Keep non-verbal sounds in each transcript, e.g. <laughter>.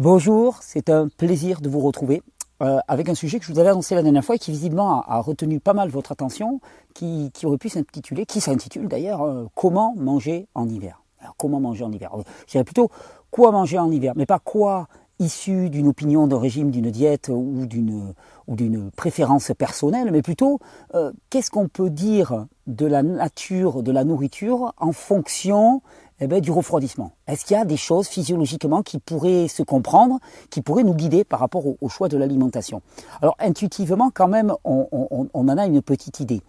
Bonjour, c'est un plaisir de vous retrouver euh, avec un sujet que je vous avais annoncé la dernière fois et qui visiblement a, retenu pas mal votre attention, qui, aurait pu s'intituler, qui s'intitule d'ailleurs euh, Comment manger en hiver. Alors comment manger en hiver? Je dirais plutôt quoi manger en hiver, mais pas quoi issu d'une opinion d'un régime, d'une diète ou d'une ou préférence personnelle, mais plutôt euh, qu'est-ce qu'on peut dire de la nature de la nourriture en fonction eh ben, du refroidissement? Est-ce qu'il y a des choses physiologiquement qui pourraient se comprendre, qui pourraient nous guider par rapport au, choix de l'alimentation? Alors intuitivement, quand même, on, en a une petite idée.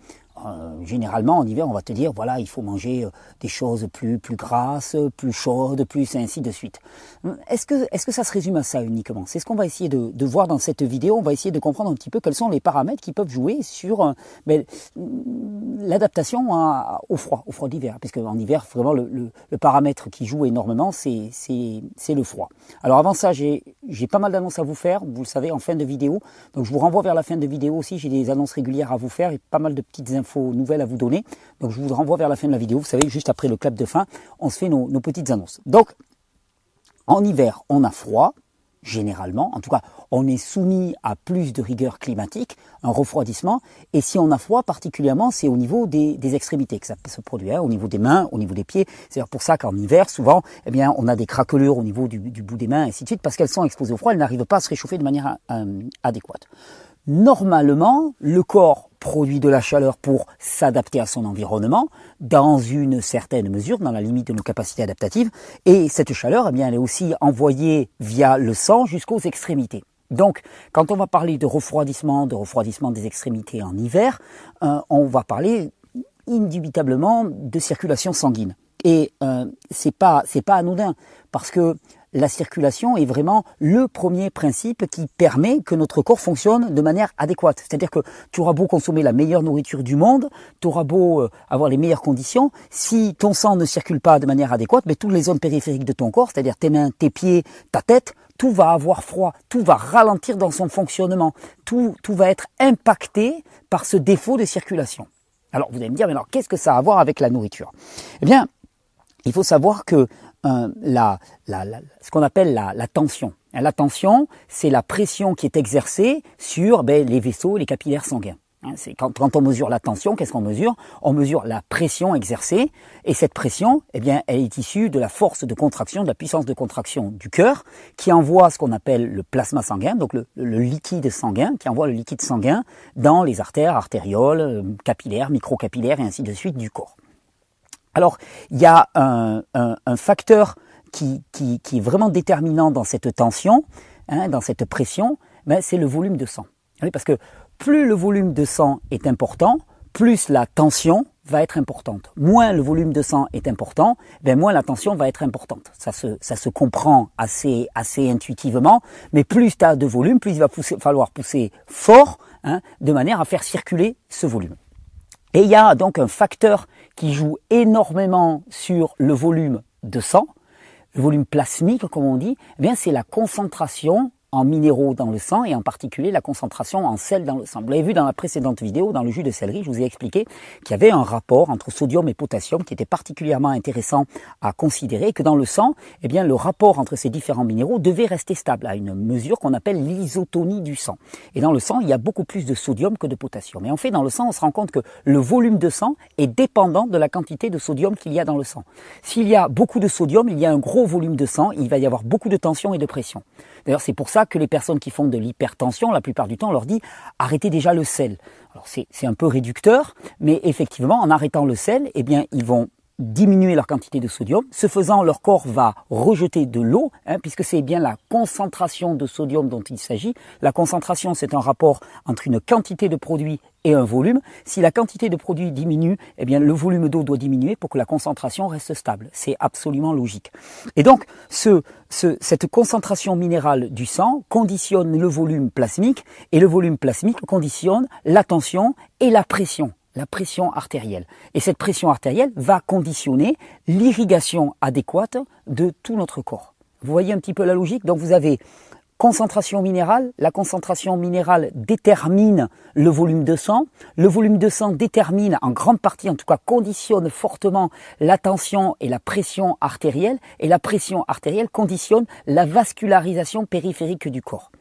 Euh, généralement en hiver on va te dire voilà il faut manger euh, des choses plus plus grasses, plus chaudes, plus ainsi de suite. Est-ce que est-ce que ça se résume à ça uniquement? C'est ce qu'on va essayer de, de, voir dans cette vidéo. On va essayer de comprendre un petit peu quels sont les paramètres qui peuvent jouer sur euh, ben, l'adaptation au froid, au froid d'hiver, puisque en hiver vraiment le, le, le paramètre qui joue énormément c'est c'est le froid. Alors avant ça j'ai j'ai pas mal d'annonces à vous faire, vous le savez en fin de vidéo. Donc je vous renvoie vers la fin de vidéo aussi. J'ai des annonces régulières à vous faire et pas mal de petites infos nouvelles à vous donner. Donc je vous renvoie vers la fin de la vidéo. Vous savez, juste après le clap de fin, on se fait nos, petites annonces. Donc, en hiver, on a froid, généralement. En tout cas, on est soumis à plus de rigueur climatique, un refroidissement. Et si on a froid, particulièrement, c'est au niveau des, extrémités que ça se produit, hein, au niveau des mains, au niveau des pieds. C'est pour ça qu'en hiver, souvent, eh bien, on a des craquelures au niveau du, bout des mains, et ainsi de suite, parce qu'elles sont exposées au froid, elles n'arrivent pas à se réchauffer de manière euh, adéquate. Normalement, le corps produit de la chaleur pour s'adapter à son environnement dans une certaine mesure, dans la limite de nos capacités adaptatives. Et cette chaleur, eh bien, elle est aussi envoyée via le sang jusqu'aux extrémités. Donc, quand on va parler de refroidissement, de refroidissement des extrémités en hiver, euh, on va parler indubitablement de circulation sanguine. Et euh, c'est pas c'est pas anodin parce que la circulation est vraiment le premier principe qui permet que notre corps fonctionne de manière adéquate. C'est-à-dire que tu auras beau consommer la meilleure nourriture du monde, tu auras beau euh, avoir les meilleures conditions, si ton sang ne circule pas de manière adéquate, mais toutes les zones périphériques de ton corps, c'est-à-dire tes mains, tes pieds, ta tête, tout va avoir froid, tout va ralentir dans son fonctionnement, tout, tout va être impacté par ce défaut de circulation. Alors vous allez me dire, mais alors qu'est-ce que ça a à voir avec la nourriture? Eh bien, il faut savoir que la, ce qu'on appelle la, tension. La tension, c'est la pression qui est exercée sur ben, les vaisseaux, les capillaires sanguins. Hein, quand, quand, on mesure la tension, qu'est-ce qu'on mesure? On mesure la pression exercée, et cette pression, eh bien, elle est issue de la force de contraction, de la puissance de contraction du cœur, qui envoie ce qu'on appelle le plasma sanguin, donc le, liquide sanguin, qui envoie le liquide sanguin dans les artères, artérioles, euh, capillaires, microcapillaires et ainsi de suite du corps. Alors, il y a un, facteur qui, est vraiment déterminant dans cette tension, hein, dans cette pression, ben, c'est le volume de sang. Oui, parce que plus le volume de sang est important, plus la tension va être importante. Moins le volume de sang est important, ben moins la tension va être importante. Ça se, ça se comprend assez, assez intuitivement, mais plus tu as de volume, plus il va falloir pousser fort, hein, de manière à faire circuler ce volume. Et il y a donc un facteur qui joue énormément sur le volume de sang, le volume plasmique comme on dit, eh bien c'est la concentration en minéraux dans le sang et en particulier la concentration en sel dans le sang. Vous l'avez vu dans la précédente vidéo, dans le jus de céleri, je vous ai expliqué qu'il y avait un rapport entre sodium et potassium qui était particulièrement intéressant à considérer et que dans le sang, eh bien, le rapport entre ces différents minéraux devait rester stable à une mesure qu'on appelle l'isotonie du sang. Et dans le sang, il y a beaucoup plus de sodium que de potassium. Et en fait, dans le sang, on se rend compte que le volume de sang est dépendant de la quantité de sodium qu'il y a dans le sang. S'il y a beaucoup de sodium, il y a un gros volume de sang, il va y avoir beaucoup de tension et de pression. D'ailleurs, c'est pour ça que les personnes qui font de l'hypertension, la plupart du temps, on leur dit arrêtez déjà le sel. Alors c'est un peu réducteur, mais effectivement, en arrêtant le sel, eh bien, ils vont diminuer leur quantité de sodium. Ce faisant, leur corps va rejeter de l'eau, hein, puisque c'est bien la concentration de sodium dont il s'agit. La concentration, c'est un rapport entre une quantité de produit et un volume. Si la quantité de produit diminue, eh bien le volume d'eau doit diminuer pour que la concentration reste stable. C'est absolument logique. Et donc, ce, cette concentration minérale du sang conditionne le volume plasmique, et le volume plasmique conditionne la tension et la pression la pression artérielle. Et cette pression artérielle va conditionner l'irrigation adéquate de tout notre corps. Vous voyez un petit peu la logique? Donc vous avez concentration minérale. La concentration minérale détermine le volume de sang. Le volume de sang détermine en grande partie, en tout cas conditionne fortement la tension et la pression artérielle. Et la pression artérielle conditionne la vascularisation périphérique du corps.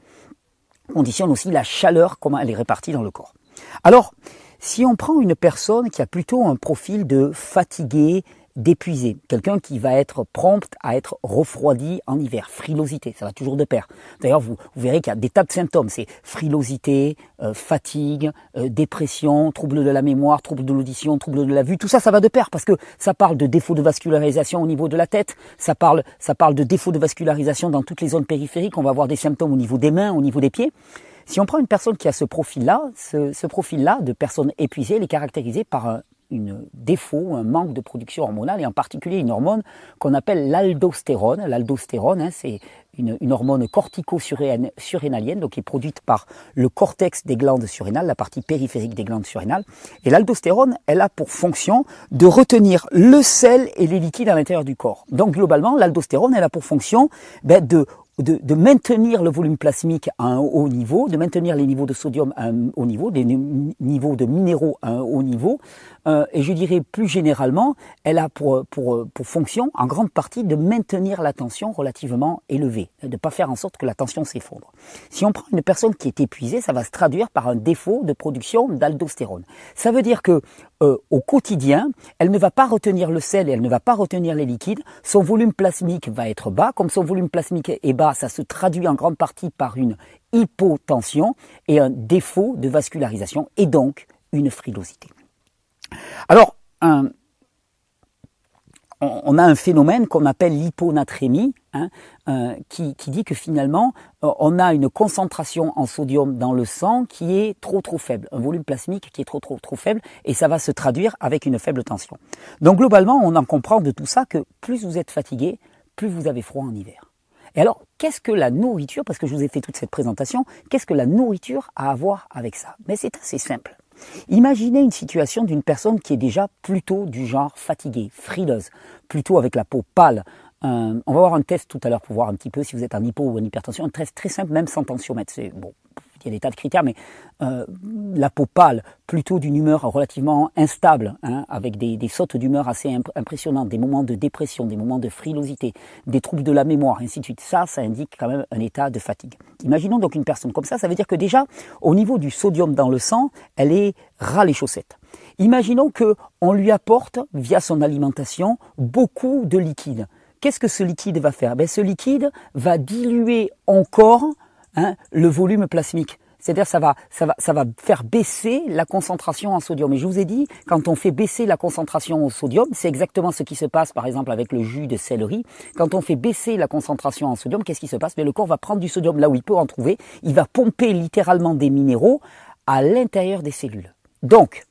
Conditionne aussi la chaleur, comment elle est répartie dans le corps. Alors, si on prend une personne qui a plutôt un profil de fatigué, d'épuisé, quelqu'un qui va être prompt à être refroidi en hiver, frilosité, ça va toujours de pair. D'ailleurs, vous, verrez qu'il y a des tas de symptômes, c'est frilosité, euh, fatigue, euh, dépression, trouble de la mémoire, trouble de l'audition, trouble de la vue, tout ça, ça va de pair parce que ça parle de défaut de vascularisation au niveau de la tête, ça parle, ça parle de défaut de vascularisation dans toutes les zones périphériques, on va avoir des symptômes au niveau des mains, au niveau des pieds. Si on prend une personne qui a ce profil-là, ce, profil-là de personne épuisée, elle est caractérisée par un, une défaut, un manque de production hormonale, et en particulier une hormone qu'on appelle l'aldostérone. L'aldostérone, hein, c'est une, une, hormone cortico-surrénalienne, donc qui est produite par le cortex des glandes surrénales, la partie périphérique des glandes surrénales. Et l'aldostérone, elle a pour fonction de retenir le sel et les liquides à l'intérieur du corps. Donc globalement, l'aldostérone, elle a pour fonction ben, de de, maintenir le volume plasmique à un haut niveau, de maintenir les niveaux de sodium à un haut niveau, des niveaux de minéraux à un haut niveau, euh, et je dirais plus généralement, elle a pour, pour, pour fonction, en grande partie, de maintenir la tension relativement élevée, de ne pas faire en sorte que la tension s'effondre. Si on prend une personne qui est épuisée, ça va se traduire par un défaut de production d'aldostérone. Ça veut dire que euh, au quotidien, elle ne va pas retenir le sel et elle ne va pas retenir les liquides. Son volume plasmique va être bas. Comme son volume plasmique est bas, ça se traduit en grande partie par une hypotension et un défaut de vascularisation et donc une frilosité. Alors, on a un phénomène qu'on appelle l'hyponatrémie, hein, euh, qui, dit que finalement, euh, on a une concentration en sodium dans le sang qui est trop trop faible, un volume plasmique qui est trop trop trop faible, et ça va se traduire avec une faible tension. Donc globalement, on en comprend de tout ça que plus vous êtes fatigué, plus vous avez froid en hiver. Et alors, qu'est-ce que la nourriture, parce que je vous ai fait toute cette présentation, qu'est-ce que la nourriture a à voir avec ça? Mais c'est assez simple. Imaginez une situation d'une personne qui est déjà plutôt du genre fatiguée, frileuse, plutôt avec la peau pâle. Euh, on va voir un test tout à l'heure pour voir un petit peu si vous êtes en hypo ou en hypertension. Un test très simple, même sans tensiomètre. Il y a des tas de critères, mais euh, la peau pâle, plutôt d'une humeur relativement instable, hein, avec des, sautes d'humeur assez impressionnantes, des moments de dépression, des moments de frilosité, des troubles de la mémoire, ainsi de suite. Ça, ça indique quand même un état de fatigue. Imaginons donc une personne comme ça, ça veut dire que déjà, au niveau du sodium dans le sang, elle est ras les chaussettes. Imaginons que on lui apporte, via son alimentation, beaucoup de liquide. Qu'est-ce que ce liquide va faire? Ben, Ce liquide va diluer encore Hein, le volume plasmique. C'est-à-dire ça va, ça va, ça va faire baisser la concentration en sodium. Et je vous ai dit, quand on fait baisser la concentration en sodium, c'est exactement ce qui se passe, par exemple, avec le jus de céleri. Quand on fait baisser la concentration en sodium, qu'est-ce qui se passe? Mais le corps va prendre du sodium là où il peut en trouver. Il va pomper littéralement des minéraux à l'intérieur des cellules. Donc,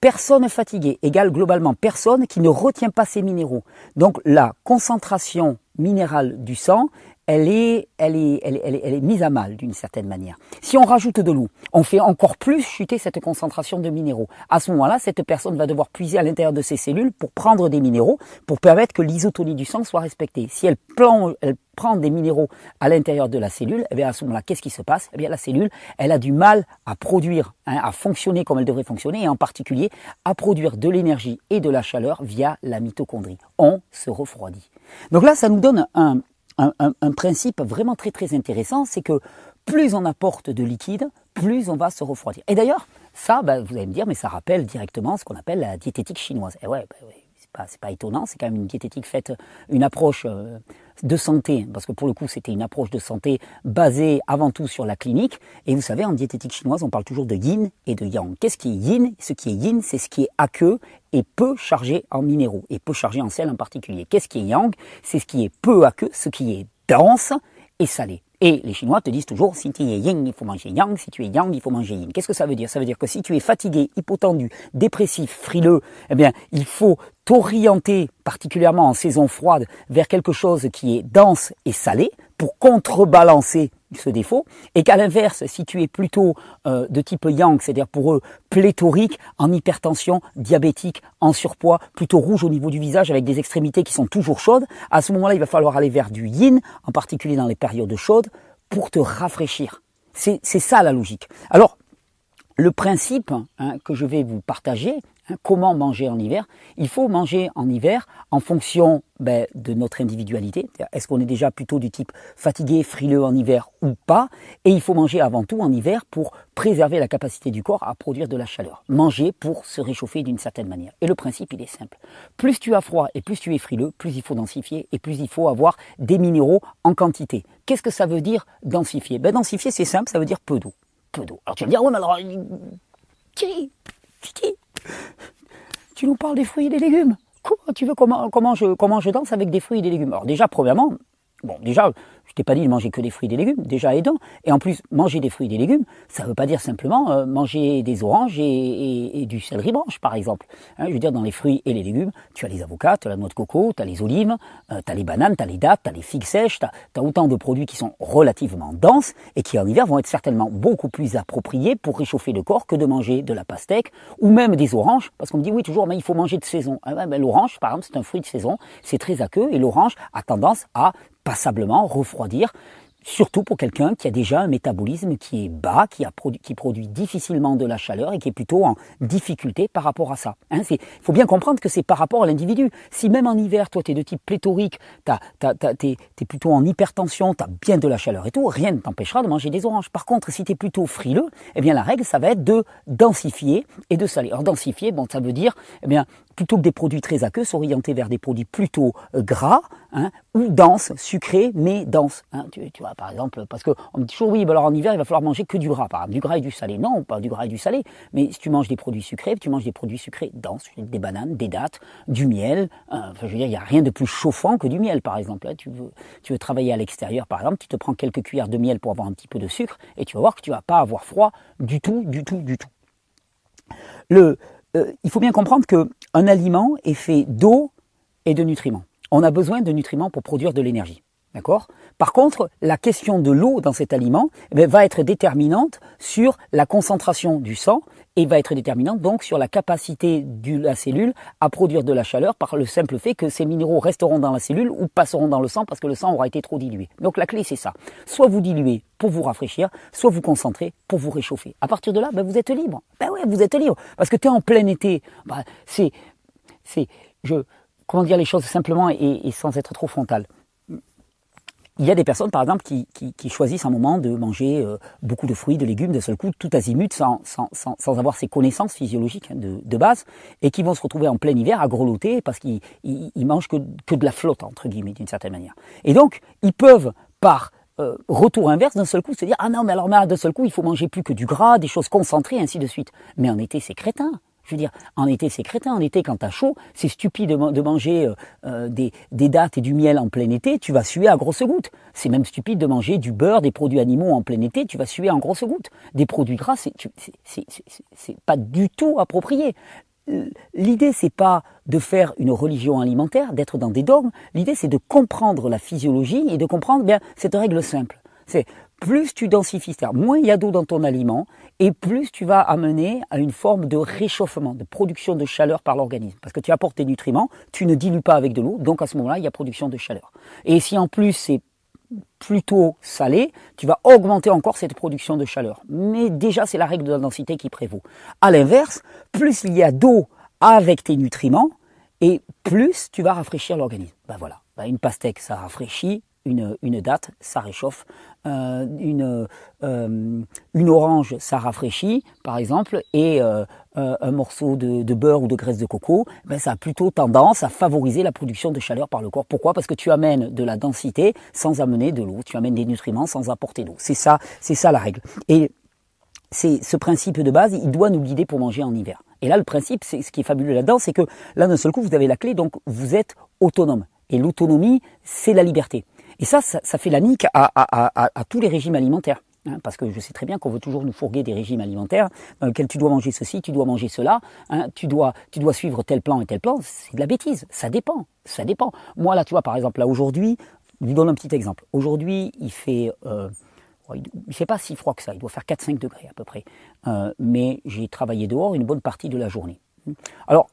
personne fatiguée égale globalement personne qui ne retient pas ces minéraux. Donc, la concentration minérale du sang elle est, elle est, elle est, elle est, mise à mal d'une certaine manière. Si on rajoute de l'eau, on fait encore plus chuter cette concentration de minéraux. À ce moment-là, cette personne va devoir puiser à l'intérieur de ses cellules pour prendre des minéraux, pour permettre que l'isotonie du sang soit respectée. Si elle, plonge, elle prend des minéraux à l'intérieur de la cellule, eh bien à ce moment-là, qu'est-ce qui se passe? Eh bien la cellule, elle a du mal à produire, hein, à fonctionner comme elle devrait fonctionner, et en particulier à produire de l'énergie et de la chaleur via la mitochondrie. On se refroidit. Donc là, ça nous donne un, un, principe vraiment très intéressant, c'est que plus on apporte de liquide, plus on va se refroidir. Et d'ailleurs, ça, bah, vous allez me dire, mais ça rappelle directement ce qu'on appelle la diététique chinoise. Et ouais, bah, c'est pas, pas étonnant, c'est quand même une diététique faite, une approche euh, de santé, parce que pour le coup c'était une approche de santé basée avant tout sur la clinique. Et vous savez, en diététique chinoise, on parle toujours de yin et de yang. Qu'est-ce qui est yin? Ce qui est yin, c'est ce qui est aqueux et peu chargé en minéraux, et peu chargé en sel en particulier. Qu'est-ce qui est yang? C'est ce qui est peu aqueux, ce qui est dense et salé. Et les Chinois te disent toujours, si tu es yin, il faut manger yang, si tu es yang, il faut manger yin. Qu'est-ce que ça veut dire? Ça veut dire que si tu es fatigué, hypotendu, dépressif, frileux, eh bien, il faut t'orienter, particulièrement en saison froide, vers quelque chose qui est dense et salé, pour contrebalancer ce défaut, et qu'à l'inverse, si tu es plutôt euh, de type yang, c'est-à-dire pour eux pléthorique, en hypertension, diabétique, en surpoids, plutôt rouge au niveau du visage avec des extrémités qui sont toujours chaudes, à ce moment-là, il va falloir aller vers du yin, en particulier dans les périodes chaudes, pour te rafraîchir. C'est ça la logique. Alors, le principe hein, que je vais vous partager, comment manger en hiver, il faut manger en hiver en fonction ben, de notre individualité. Est-ce qu'on est déjà plutôt du type fatigué, frileux en hiver ou pas? Et il faut manger avant tout en hiver pour préserver la capacité du corps à produire de la chaleur. Manger pour se réchauffer d'une certaine manière. Et le principe, il est simple. Plus tu as froid et plus tu es frileux, plus il faut densifier et plus il faut avoir des minéraux en quantité. Qu'est-ce que ça veut dire densifier? Ben, Densifier, c'est simple, ça veut dire peu d'eau peu d'eau. Alors tu vas me dire, ouais, mais alors, <laughs> tu nous parles des fruits et des légumes. Comment tu veux comment, comment, je, comment je danse avec des fruits et des légumes? Alors déjà, premièrement, bon, déjà, je t'ai pas dit de manger que des fruits et des légumes, déjà aidant. Et en plus, manger des fruits et des légumes, ça ne veut pas dire simplement euh, manger des oranges et, du céleri branche, par exemple. Hein, je veux dire, dans les fruits et les légumes, tu as les avocats, tu as la noix de coco, tu as les olives, euh, tu as les bananes, tu as les dattes, tu as les figues sèches, tu as, autant de produits qui sont relativement denses et qui en hiver vont être certainement beaucoup plus appropriés pour réchauffer le corps que de manger de la pastèque ou même des oranges. Parce qu'on me dit, oui, toujours, mais il faut manger de saison. Ah ben, l'orange, par exemple, c'est un fruit de saison, c'est très aqueux et l'orange a tendance à passablement refroidir surtout pour quelqu'un qui a déjà un métabolisme qui est bas, qui, a produit, qui produit difficilement de la chaleur et qui est plutôt en difficulté par rapport à ça. Il hein, faut bien comprendre que c'est par rapport à l'individu. Si même en hiver, toi, tu es de type pléthorique, tu es, plutôt en hypertension, tu as bien de la chaleur et tout, rien ne t'empêchera de manger des oranges. Par contre, si tu es plutôt frileux, eh bien la règle, ça va être de densifier et de saler. Alors densifier, bon, ça veut dire eh bien, plutôt que des produits très aqueux, s'orienter vers des produits plutôt gras hein, ou denses, sucrés, mais denses. Hein. Tu, vois, par exemple, parce qu'on me dit toujours, oui, alors en hiver, il va falloir manger que du gras, par exemple, du gras et du salé. Non, pas du gras et du salé, mais si tu manges des produits sucrés, tu manges des produits sucrés denses, des bananes, des dattes, du miel. Hein. enfin, je veux dire, il n'y a rien de plus chauffant que du miel, par exemple. tu, veux, tu veux travailler à l'extérieur, par exemple, tu te prends quelques cuillères de miel pour avoir un petit peu de sucre, et tu vas voir que tu vas pas avoir froid du tout, du tout, du tout. Le, euh, il faut bien comprendre qu'un aliment est fait d'eau et de nutriments. On a besoin de nutriments pour produire de l'énergie. D'accord? Par contre, la question de l'eau dans cet aliment eh va être déterminante sur la concentration du sang et va être déterminante donc sur la capacité de la cellule à produire de la chaleur par le simple fait que ces minéraux resteront dans la cellule ou passeront dans le sang parce que le sang aura été trop dilué. Donc la clé c'est ça. Soit vous diluez pour vous rafraîchir, soit vous concentrez pour vous réchauffer. À partir de là, ben, vous êtes libre. Ben ouais, vous êtes libre. Parce que tu es en plein été. Ben, c'est, c'est, je, comment dire les choses simplement et sans être trop frontal. Il y a des personnes, par exemple, qui, choisissent un moment de manger euh, beaucoup de fruits, de légumes de seul coup, tout azimut, sans, sans, avoir ces connaissances physiologiques hein, de, base, et qui vont se retrouver en plein hiver à grelotter parce qu'ils ils, mangent que, de la flotte, entre guillemets, d'une certaine manière. Et donc, ils peuvent, par euh, retour inverse, d'un seul coup, se dire, ah non, mais alors, d'un seul coup, il faut manger plus que du gras, des choses concentrées, ainsi de suite. Mais en été, c'est crétin. Je veux dire, en été, c'est crétin. En été, quand t'as chaud, c'est stupide de, manger euh, euh, des, dattes et du miel en plein été. Tu vas suer à grosses gouttes. C'est même stupide de manger du beurre, des produits animaux en plein été. Tu vas suer en grosses gouttes. Des produits gras, c'est pas du tout approprié. L'idée, c'est pas de faire une religion alimentaire, d'être dans des dogmes. L'idée, c'est de comprendre la physiologie et de comprendre bien cette règle simple. C'est plus tu densifies, c'est-à-dire moins il y a d'eau dans ton aliment, et plus tu vas amener à une forme de réchauffement, de production de chaleur par l'organisme. Parce que tu apportes tes nutriments, tu ne dilues pas avec de l'eau, donc à ce moment-là, il y a production de chaleur. Et si en plus c'est plutôt salé, tu vas augmenter encore cette production de chaleur. Mais déjà, c'est la règle de la densité qui prévaut. À l'inverse, plus il y a d'eau avec tes nutriments, et plus tu vas rafraîchir l'organisme. Ben voilà, ben une pastèque, ça rafraîchit, une, date, ça réchauffe. Euh, une, euh, une orange, ça rafraîchit, par exemple, et euh, un morceau de, de, beurre ou de graisse de coco, ben, ça a plutôt tendance à favoriser la production de chaleur par le corps. Pourquoi? Parce que tu amènes de la densité sans amener de l'eau, tu amènes des nutriments sans apporter d'eau. C'est ça, c'est ça la règle. Et c'est ce principe de base, il doit nous guider pour manger en hiver. Et là, le principe, c'est ce qui est fabuleux là-dedans, c'est que là, d'un seul coup, vous avez la clé, donc vous êtes autonome. Et l'autonomie, c'est la liberté. Et ça, ça, fait la nique à, tous les régimes alimentaires. Hein, parce que je sais très bien qu'on veut toujours nous fourguer des régimes alimentaires dans lesquels tu dois manger ceci, tu dois manger cela, hein, tu, dois, tu dois suivre tel plan et tel plan. C'est de la bêtise. Ça dépend. Ça dépend. Moi, là, tu vois, par exemple, là, aujourd'hui, je vous donne un petit exemple. Aujourd'hui, il fait... Euh, il fait pas si froid que ça, il doit faire 4-5 degrés à peu près. Euh, mais j'ai travaillé dehors une bonne partie de la journée. Alors,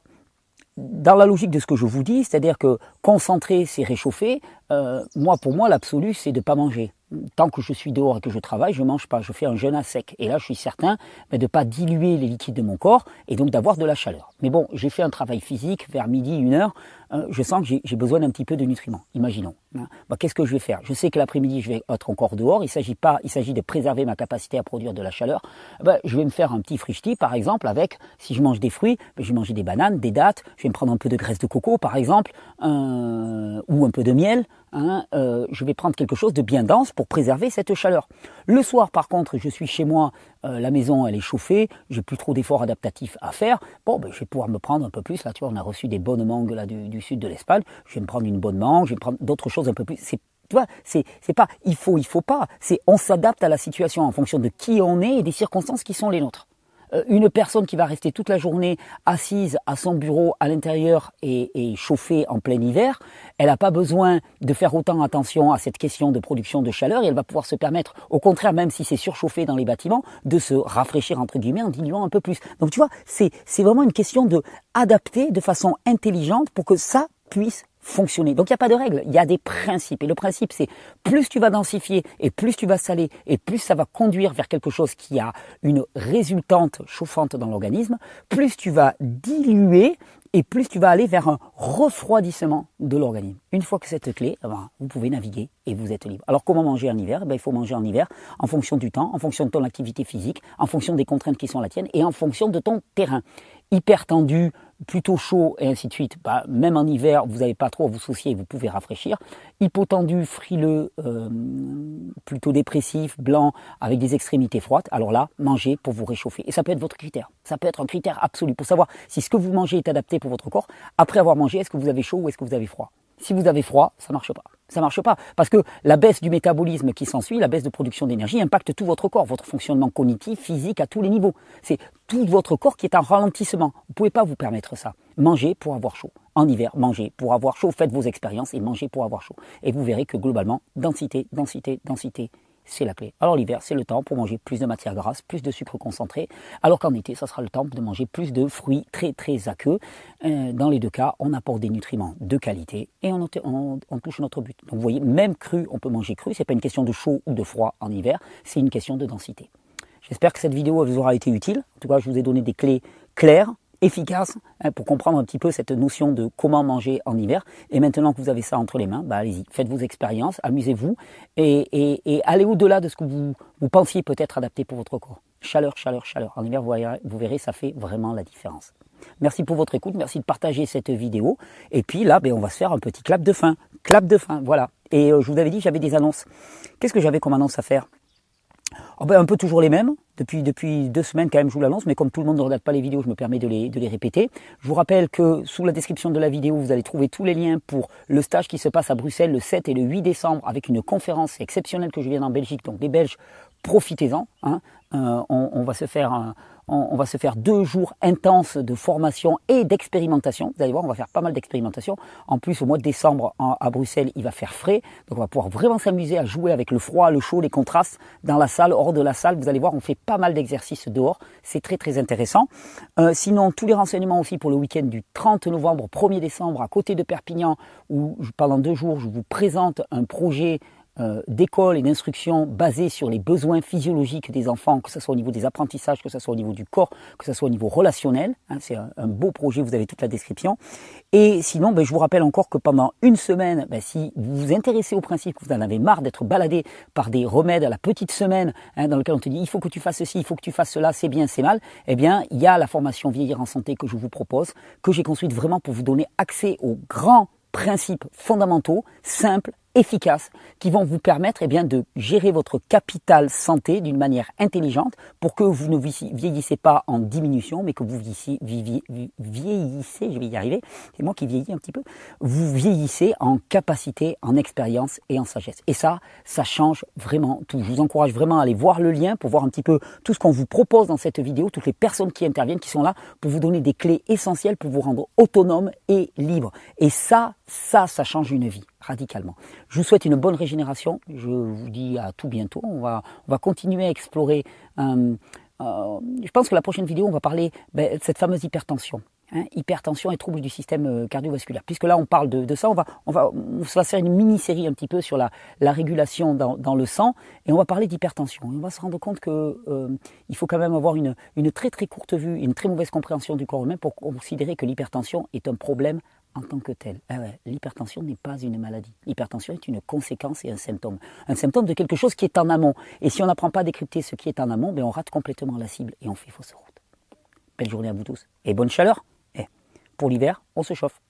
dans la logique de ce que je vous dis, c'est-à-dire que concentrer, c'est réchauffer, euh, moi, pour moi, l'absolu, c'est de ne pas manger. Tant que je suis dehors et que je travaille, je mange pas, je fais un jeûne à sec. Et là, je suis certain ben, de ne pas diluer les liquides de mon corps et donc d'avoir de la chaleur. Mais bon, j'ai fait un travail physique vers midi, une heure. Euh, je sens que j'ai besoin d'un petit peu de nutriments. Imaginons. Hein. Ben, Qu'est-ce que je vais faire? Je sais que l'après-midi, je vais être encore dehors. Il s'agit pas, il s'agit de préserver ma capacité à produire de la chaleur. Ben, je vais me faire un petit frichti, par exemple, avec, si je mange des fruits, ben, je vais manger des bananes, des dattes. Je vais me prendre un peu de graisse de coco, par exemple, euh, ou un peu de miel. Hein, euh, je vais prendre quelque chose de bien dense pour préserver cette chaleur. Le soir, par contre, je suis chez moi, euh, la maison elle est chauffée, j'ai plus trop d'efforts adaptatifs à faire. Bon, ben, je vais pouvoir me prendre un peu plus. Là, tu vois, on a reçu des bonnes mangues là du, sud de l'Espagne. Je vais me prendre une bonne mangue, je vais me prendre d'autres choses un peu plus. C'est tu vois, c'est, c'est pas il faut, il faut pas. C'est on s'adapte à la situation en fonction de qui on est et des circonstances qui sont les nôtres. Euh, une personne qui va rester toute la journée assise à son bureau à l'intérieur et, et chauffée en plein hiver, elle n'a pas besoin de faire autant attention à cette question de production de chaleur et elle va pouvoir se permettre, au contraire, même si c'est surchauffé dans les bâtiments, de se rafraîchir entre guillemets en diluant un peu plus. Donc tu vois, c'est, c'est vraiment une question de adapter de façon intelligente pour que ça puisse fonctionner. Donc il n'y a pas de règle, il y a des principes. Et le principe, c'est plus tu vas densifier et plus tu vas saler et plus ça va conduire vers quelque chose qui a une résultante chauffante dans l'organisme, plus tu vas diluer et plus tu vas aller vers un refroidissement de l'organisme. Une fois que cette clé, eh ben, vous pouvez naviguer et vous êtes libre. Alors comment manger en hiver? Eh ben, Il faut manger en hiver en fonction du temps, en fonction de ton activité physique, en fonction des contraintes qui sont la tienne et en fonction de ton terrain. Hyper tendu, plutôt chaud et ainsi de suite, bah, même en hiver, vous n'avez pas trop à vous soucier, vous pouvez rafraîchir. Hypotendu, frileux, euh, plutôt dépressif, blanc, avec des extrémités froides, alors là, mangez pour vous réchauffer. Et ça peut être votre critère. Ça peut être un critère absolu pour savoir si ce que vous mangez est adapté pour votre corps. Après avoir mangé, est-ce que vous avez chaud ou est-ce que vous avez froid? Si vous avez froid, ça marche pas ça marche pas. Parce que la baisse du métabolisme qui s'ensuit, la baisse de production d'énergie, impacte tout votre corps, votre fonctionnement cognitif, physique, à tous les niveaux. C'est tout votre corps qui est en ralentissement. Vous pouvez pas vous permettre ça. Mangez pour avoir chaud. En hiver, mangez pour avoir chaud. Faites vos expériences et mangez pour avoir chaud. Et vous verrez que globalement, densité, densité, densité, c'est la clé. Alors l'hiver, c'est le temps pour manger plus de matière grasse, plus de sucre concentré, alors qu'en été, ça sera le temps de manger plus de fruits très très aqueux. Euh, dans les deux cas, on apporte des nutriments de qualité et on, on, touche notre but. Donc vous voyez, même cru, on peut manger cru. C'est pas une question de chaud ou de froid en hiver, c'est une question de densité. J'espère que cette vidéo vous aura été utile. En tout cas, je vous ai donné des clés claires efficace hein, pour comprendre un petit peu cette notion de comment manger en hiver. Et maintenant que vous avez ça entre les mains, bah allez-y, faites vos expériences, amusez-vous et, et, allez au-delà de ce que vous, pensiez peut-être adapté pour votre corps. Chaleur, chaleur, chaleur. En hiver, vous verrez, vous verrez, ça fait vraiment la différence. Merci pour votre écoute, merci de partager cette vidéo. Et puis là, ben, on va se faire un petit clap de fin. Clap de fin, voilà. Et euh, je vous avais dit, j'avais des annonces. Qu'est-ce que j'avais comme annonce à faire? Oh ben, Un peu toujours les mêmes. Depuis, depuis deux semaines, quand même, je vous l'annonce, mais comme tout le monde ne regarde pas les vidéos, je me permets de les, de les répéter. Je vous rappelle que sous la description de la vidéo, vous allez trouver tous les liens pour le stage qui se passe à Bruxelles le 7 et le 8 décembre avec une conférence exceptionnelle que je viens en Belgique. Donc, des Belges, profitez-en. Hein. Euh, on, on, va se faire un, on, va se faire deux jours intenses de formation et d'expérimentation. Vous allez voir, on va faire pas mal d'expérimentation. En plus, au mois de décembre, à Bruxelles, il va faire frais. Donc, on va pouvoir vraiment s'amuser à jouer avec le froid, le chaud, les contrastes dans la salle, hors de la salle. Vous allez voir, on fait pas mal d'exercices dehors. C'est très, très intéressant. Euh, sinon, tous les renseignements aussi pour le week-end du 30 novembre, 1er décembre, à côté de Perpignan, où pendant deux jours, je vous présente un projet d'école et d'instruction basée sur les besoins physiologiques des enfants, que ce soit au niveau des apprentissages, que ce soit au niveau du corps, que ce soit au niveau relationnel. Hein, c'est un, beau projet, vous avez toute la description. Et sinon, ben, je vous rappelle encore que pendant une semaine, ben, si vous vous intéressez au principe, que vous en avez marre d'être baladé par des remèdes à la petite semaine, hein, dans lequel on te dit il faut que tu fasses ceci, il faut que tu fasses cela, c'est bien, c'est mal, eh bien, il y a la formation Vieillir en santé que je vous propose, que j'ai construite vraiment pour vous donner accès aux grands principes fondamentaux, simples, efficaces qui vont vous permettre eh bien, de gérer votre capital santé d'une manière intelligente pour que vous ne vieillissez pas en diminution, mais que vous vieillissez, vieillissez je vais y arriver, c'est moi qui vieillis un petit peu, vous vieillissez en capacité, en expérience et en sagesse. Et ça, ça change vraiment tout. Je vous encourage vraiment à aller voir le lien pour voir un petit peu tout ce qu'on vous propose dans cette vidéo, toutes les personnes qui interviennent, qui sont là pour vous donner des clés essentielles pour vous rendre autonome et libre. Et ça, ça, ça change une vie radicalement. Je vous souhaite une bonne régénération. Je vous dis à tout bientôt. On va, on va continuer à explorer. Euh, euh, je pense que la prochaine vidéo, on va parler ben, de cette fameuse hypertension. Hein, hypertension et troubles du système euh, cardiovasculaire. Puisque là on parle de, ça, on va, on va, on va faire une mini-série un petit peu sur la, la régulation dans, le sang et on va parler d'hypertension. on va se rendre compte qu'il euh, faut quand même avoir une, une, très très courte vue, une très mauvaise compréhension du corps humain pour considérer que l'hypertension est un problème en tant que tel. Ah l'hypertension n'est pas une maladie. L'hypertension est une conséquence et un symptôme. Un symptôme de quelque chose qui est en amont. Et si on n'apprend pas à décrypter ce qui est en amont, ben on rate complètement la cible et on fait fausse route. Belle journée à vous tous et bonne chaleur pour l'hiver, on se chauffe.